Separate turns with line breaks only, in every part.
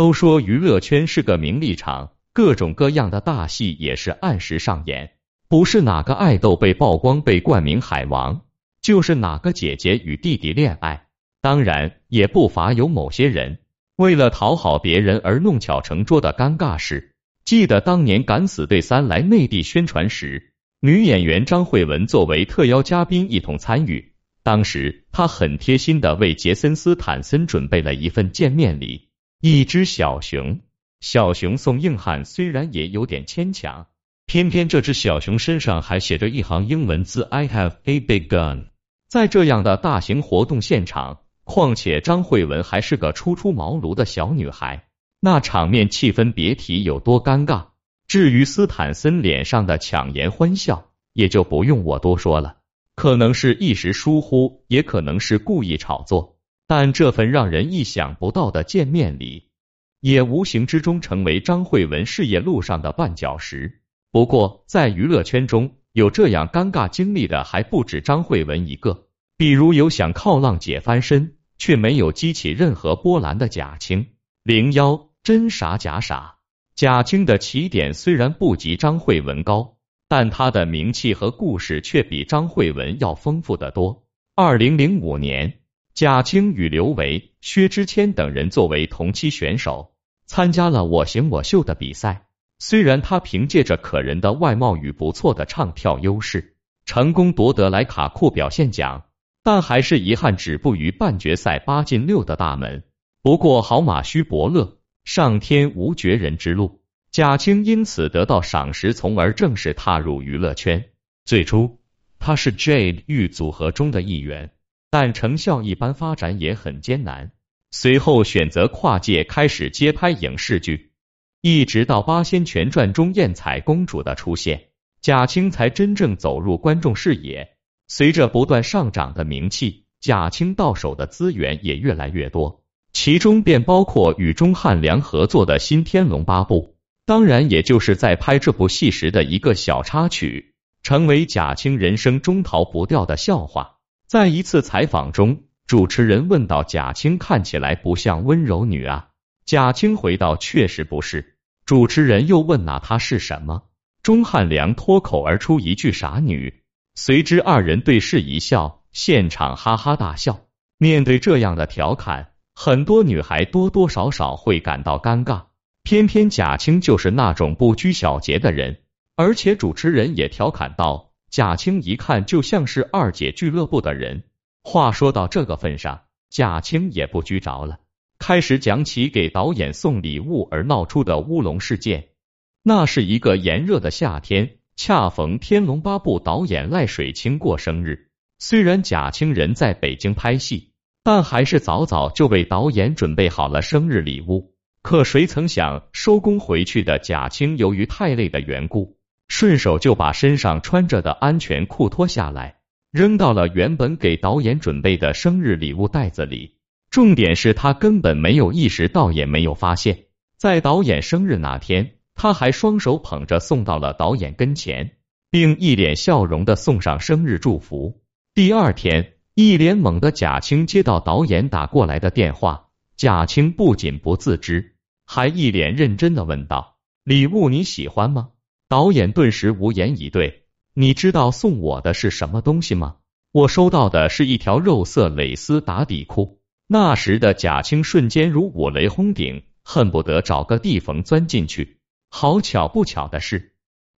都说娱乐圈是个名利场，各种各样的大戏也是按时上演，不是哪个爱豆被曝光被冠名海王，就是哪个姐姐与弟弟恋爱。当然，也不乏有某些人为了讨好别人而弄巧成拙的尴尬事。记得当年《敢死队三》来内地宣传时，女演员张慧雯作为特邀嘉宾一同参与，当时她很贴心的为杰森斯坦森准备了一份见面礼。一只小熊，小熊送硬汉虽然也有点牵强，偏偏这只小熊身上还写着一行英文字：I have a big gun。在这样的大型活动现场，况且张慧雯还是个初出茅庐的小女孩，那场面气氛别提有多尴尬。至于斯坦森脸上的强颜欢笑，也就不用我多说了，可能是一时疏忽，也可能是故意炒作。但这份让人意想不到的见面礼，也无形之中成为张慧文事业路上的绊脚石。不过，在娱乐圈中有这样尴尬经历的还不止张慧文一个，比如有想靠浪姐翻身却没有激起任何波澜的贾青。零幺真傻假傻，贾青的起点虽然不及张慧文高，但她的名气和故事却比张慧文要丰富的多。二零零五年。贾青与刘维、薛之谦等人作为同期选手参加了我行我秀的比赛。虽然他凭借着可人的外貌与不错的唱跳优势，成功夺得莱卡酷表现奖，但还是遗憾止步于半决赛八进六的大门。不过好马须伯乐，上天无绝人之路，贾青因此得到赏识，从而正式踏入娱乐圈。最初，他是 Jade 玉组合中的一员。但成效一般，发展也很艰难。随后选择跨界，开始接拍影视剧，一直到《八仙全传》中艳彩公主的出现，贾青才真正走入观众视野。随着不断上涨的名气，贾青到手的资源也越来越多，其中便包括与钟汉良合作的新《天龙八部》，当然也就是在拍这部戏时的一个小插曲，成为贾青人生中逃不掉的笑话。在一次采访中，主持人问到贾青看起来不像温柔女啊，贾青回道确实不是。主持人又问那她是什么？钟汉良脱口而出一句傻女，随之二人对视一笑，现场哈哈大笑。面对这样的调侃，很多女孩多多少少会感到尴尬，偏偏贾青就是那种不拘小节的人，而且主持人也调侃道。贾青一看就像是二姐俱乐部的人。话说到这个份上，贾青也不拘着了，开始讲起给导演送礼物而闹出的乌龙事件。那是一个炎热的夏天，恰逢《天龙八部》导演赖水清过生日。虽然贾青人在北京拍戏，但还是早早就为导演准备好了生日礼物。可谁曾想，收工回去的贾青由于太累的缘故。顺手就把身上穿着的安全裤脱下来，扔到了原本给导演准备的生日礼物袋子里。重点是他根本没有意识到，也没有发现，在导演生日那天，他还双手捧着送到了导演跟前，并一脸笑容的送上生日祝福。第二天，一脸懵的贾青接到导演打过来的电话，贾青不仅不自知，还一脸认真的问道：“礼物你喜欢吗？”导演顿时无言以对。你知道送我的是什么东西吗？我收到的是一条肉色蕾丝打底裤。那时的贾青瞬间如五雷轰顶，恨不得找个地缝钻进去。好巧不巧的是，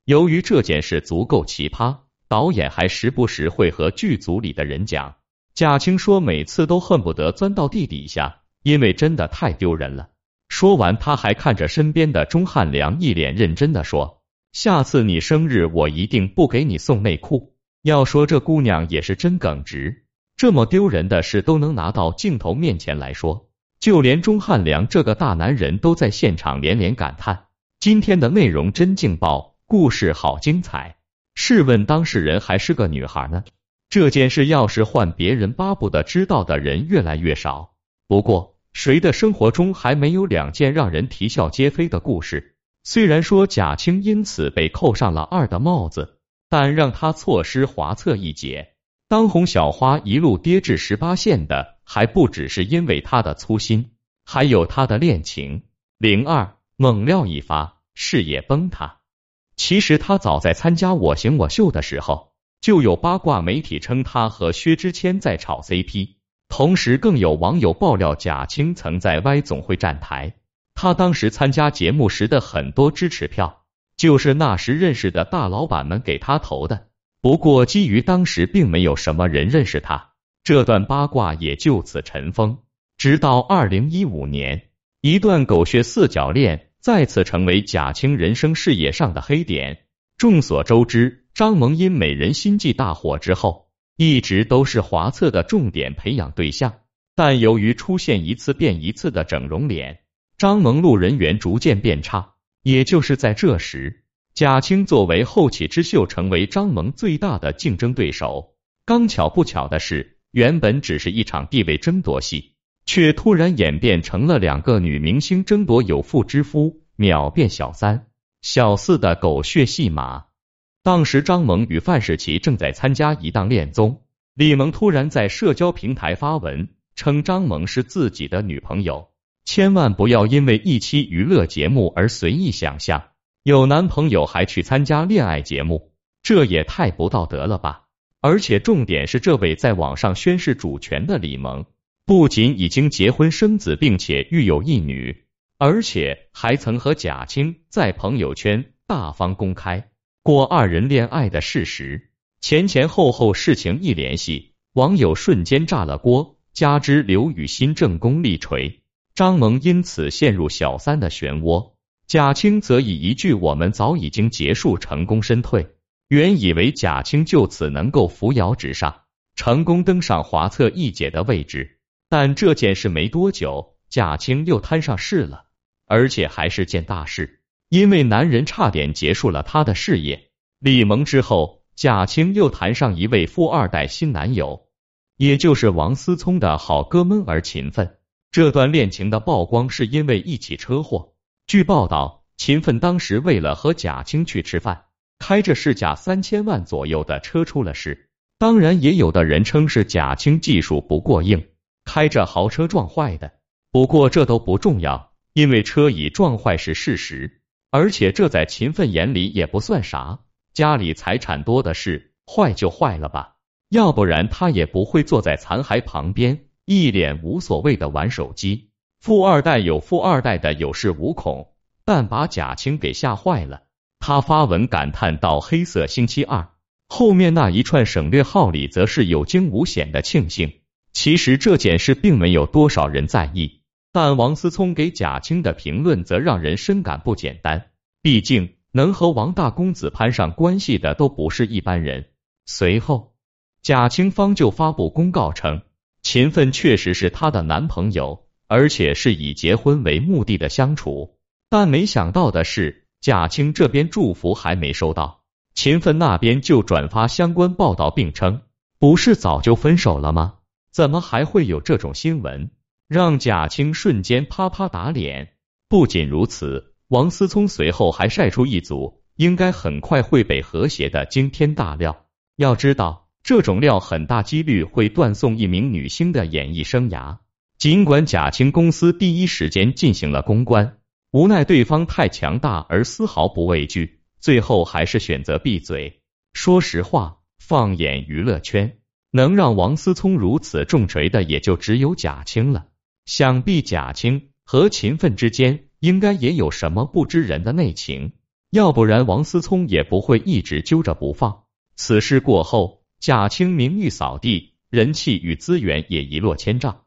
由于这件事足够奇葩，导演还时不时会和剧组里的人讲。贾青说，每次都恨不得钻到地底下，因为真的太丢人了。说完，他还看着身边的钟汉良，一脸认真的说。下次你生日，我一定不给你送内裤。要说这姑娘也是真耿直，这么丢人的事都能拿到镜头面前来说，就连钟汉良这个大男人都在现场连连感叹：今天的内容真劲爆，故事好精彩。试问当事人还是个女孩呢？这件事要是换别人，巴不得知道的人越来越少。不过，谁的生活中还没有两件让人啼笑皆非的故事？虽然说贾青因此被扣上了二的帽子，但让他错失华策一劫，当红小花一路跌至十八线的，还不只是因为他的粗心，还有他的恋情。零二猛料一发，事业崩塌。其实他早在参加我行我秀的时候，就有八卦媒体称他和薛之谦在炒 CP，同时更有网友爆料贾青曾在 Y 总会站台。他当时参加节目时的很多支持票，就是那时认识的大老板们给他投的。不过基于当时并没有什么人认识他，这段八卦也就此尘封。直到二零一五年，一段狗血四角恋再次成为贾青人生事业上的黑点。众所周知，张萌因《美人心计》大火之后，一直都是华策的重点培养对象，但由于出现一次变一次的整容脸。张萌路人缘逐渐变差，也就是在这时，贾青作为后起之秀，成为张萌最大的竞争对手。刚巧不巧的是，原本只是一场地位争夺戏，却突然演变成了两个女明星争夺有妇之夫、秒变小三、小四的狗血戏码。当时，张萌与范世琦正在参加一档恋综，李萌突然在社交平台发文称张萌是自己的女朋友。千万不要因为一期娱乐节目而随意想象有男朋友还去参加恋爱节目，这也太不道德了吧！而且重点是，这位在网上宣誓主权的李萌，不仅已经结婚生子，并且育有一女，而且还曾和贾青在朋友圈大方公开过二人恋爱的事实。前前后后事情一联系，网友瞬间炸了锅。加之刘雨欣正宫力锤。张萌因此陷入小三的漩涡，贾青则以一句“我们早已经结束”成功身退。原以为贾青就此能够扶摇直上，成功登上华策一姐的位置，但这件事没多久，贾青又摊上事了，而且还是件大事，因为男人差点结束了他的事业。李萌之后，贾青又谈上一位富二代新男友，也就是王思聪的好哥们儿秦奋。这段恋情的曝光是因为一起车祸。据报道，秦奋当时为了和贾青去吃饭，开着市价三千万左右的车出了事。当然，也有的人称是贾青技术不过硬，开着豪车撞坏的。不过这都不重要，因为车已撞坏是事实，而且这在秦奋眼里也不算啥，家里财产多的是，坏就坏了吧，要不然他也不会坐在残骸旁边。一脸无所谓的玩手机，富二代有富二代的有恃无恐，但把贾青给吓坏了。他发文感叹到：“黑色星期二。”后面那一串省略号里则是有惊无险的庆幸。其实这件事并没有多少人在意，但王思聪给贾青的评论则让人深感不简单。毕竟能和王大公子攀上关系的都不是一般人。随后，贾青方就发布公告称。秦奋确实是她的男朋友，而且是以结婚为目的的相处。但没想到的是，贾青这边祝福还没收到，秦奋那边就转发相关报道，并称不是早就分手了吗？怎么还会有这种新闻？让贾青瞬间啪啪打脸。不仅如此，王思聪随后还晒出一组应该很快会被和谐的惊天大料。要知道。这种料很大几率会断送一名女星的演艺生涯。尽管贾青公司第一时间进行了公关，无奈对方太强大而丝毫不畏惧，最后还是选择闭嘴。说实话，放眼娱乐圈，能让王思聪如此重锤的也就只有贾青了。想必贾青和秦奋之间应该也有什么不知人的内情，要不然王思聪也不会一直揪着不放。此事过后。贾青名誉扫地，人气与资源也一落千丈，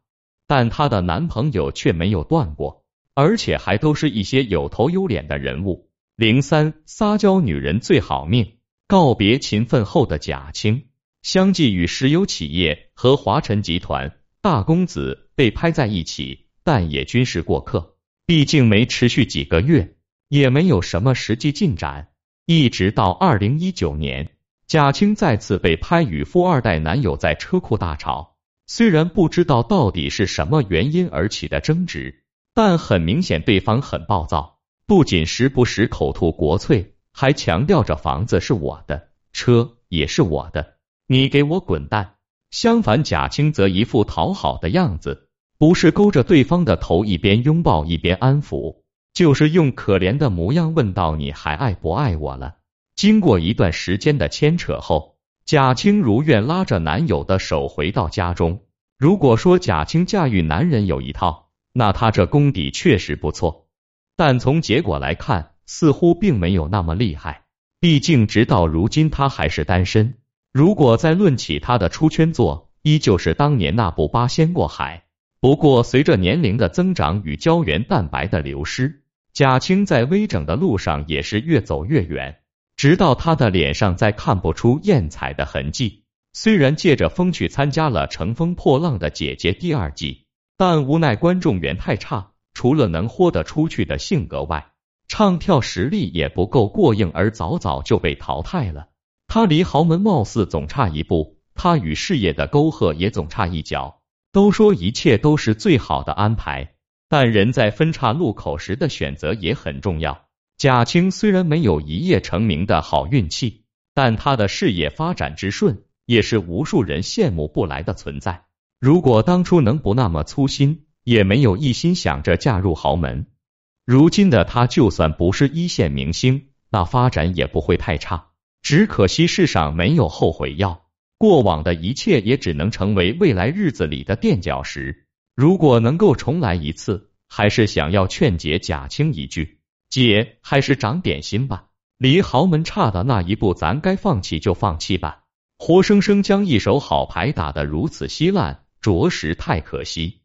但她的男朋友却没有断过，而且还都是一些有头有脸的人物。零三撒娇女人最好命，告别勤奋后的贾青，相继与石油企业和华晨集团大公子被拍在一起，但也均是过客，毕竟没持续几个月，也没有什么实际进展，一直到二零一九年。贾青再次被拍与富二代男友在车库大吵，虽然不知道到底是什么原因而起的争执，但很明显对方很暴躁，不仅时不时口吐国粹，还强调着房子是我的，车也是我的，你给我滚蛋。相反，贾青则一副讨好的样子，不是勾着对方的头一边拥抱一边安抚，就是用可怜的模样问到你还爱不爱我了。经过一段时间的牵扯后，贾青如愿拉着男友的手回到家中。如果说贾青驾驭男人有一套，那她这功底确实不错，但从结果来看，似乎并没有那么厉害。毕竟直到如今她还是单身。如果再论起她的出圈作，依旧是当年那部《八仙过海》。不过随着年龄的增长与胶原蛋白的流失，贾青在微整的路上也是越走越远。直到他的脸上再看不出艳彩的痕迹，虽然借着风去参加了《乘风破浪的姐姐》第二季，但无奈观众缘太差，除了能豁得出去的性格外，唱跳实力也不够过硬，而早早就被淘汰了。他离豪门貌似总差一步，他与事业的沟壑也总差一脚。都说一切都是最好的安排，但人在分岔路口时的选择也很重要。贾青虽然没有一夜成名的好运气，但他的事业发展之顺，也是无数人羡慕不来的存在。如果当初能不那么粗心，也没有一心想着嫁入豪门，如今的他就算不是一线明星，那发展也不会太差。只可惜世上没有后悔药，过往的一切也只能成为未来日子里的垫脚石。如果能够重来一次，还是想要劝解贾青一句。姐，还是长点心吧。离豪门差的那一步，咱该放弃就放弃吧。活生生将一手好牌打得如此稀烂，着实太可惜。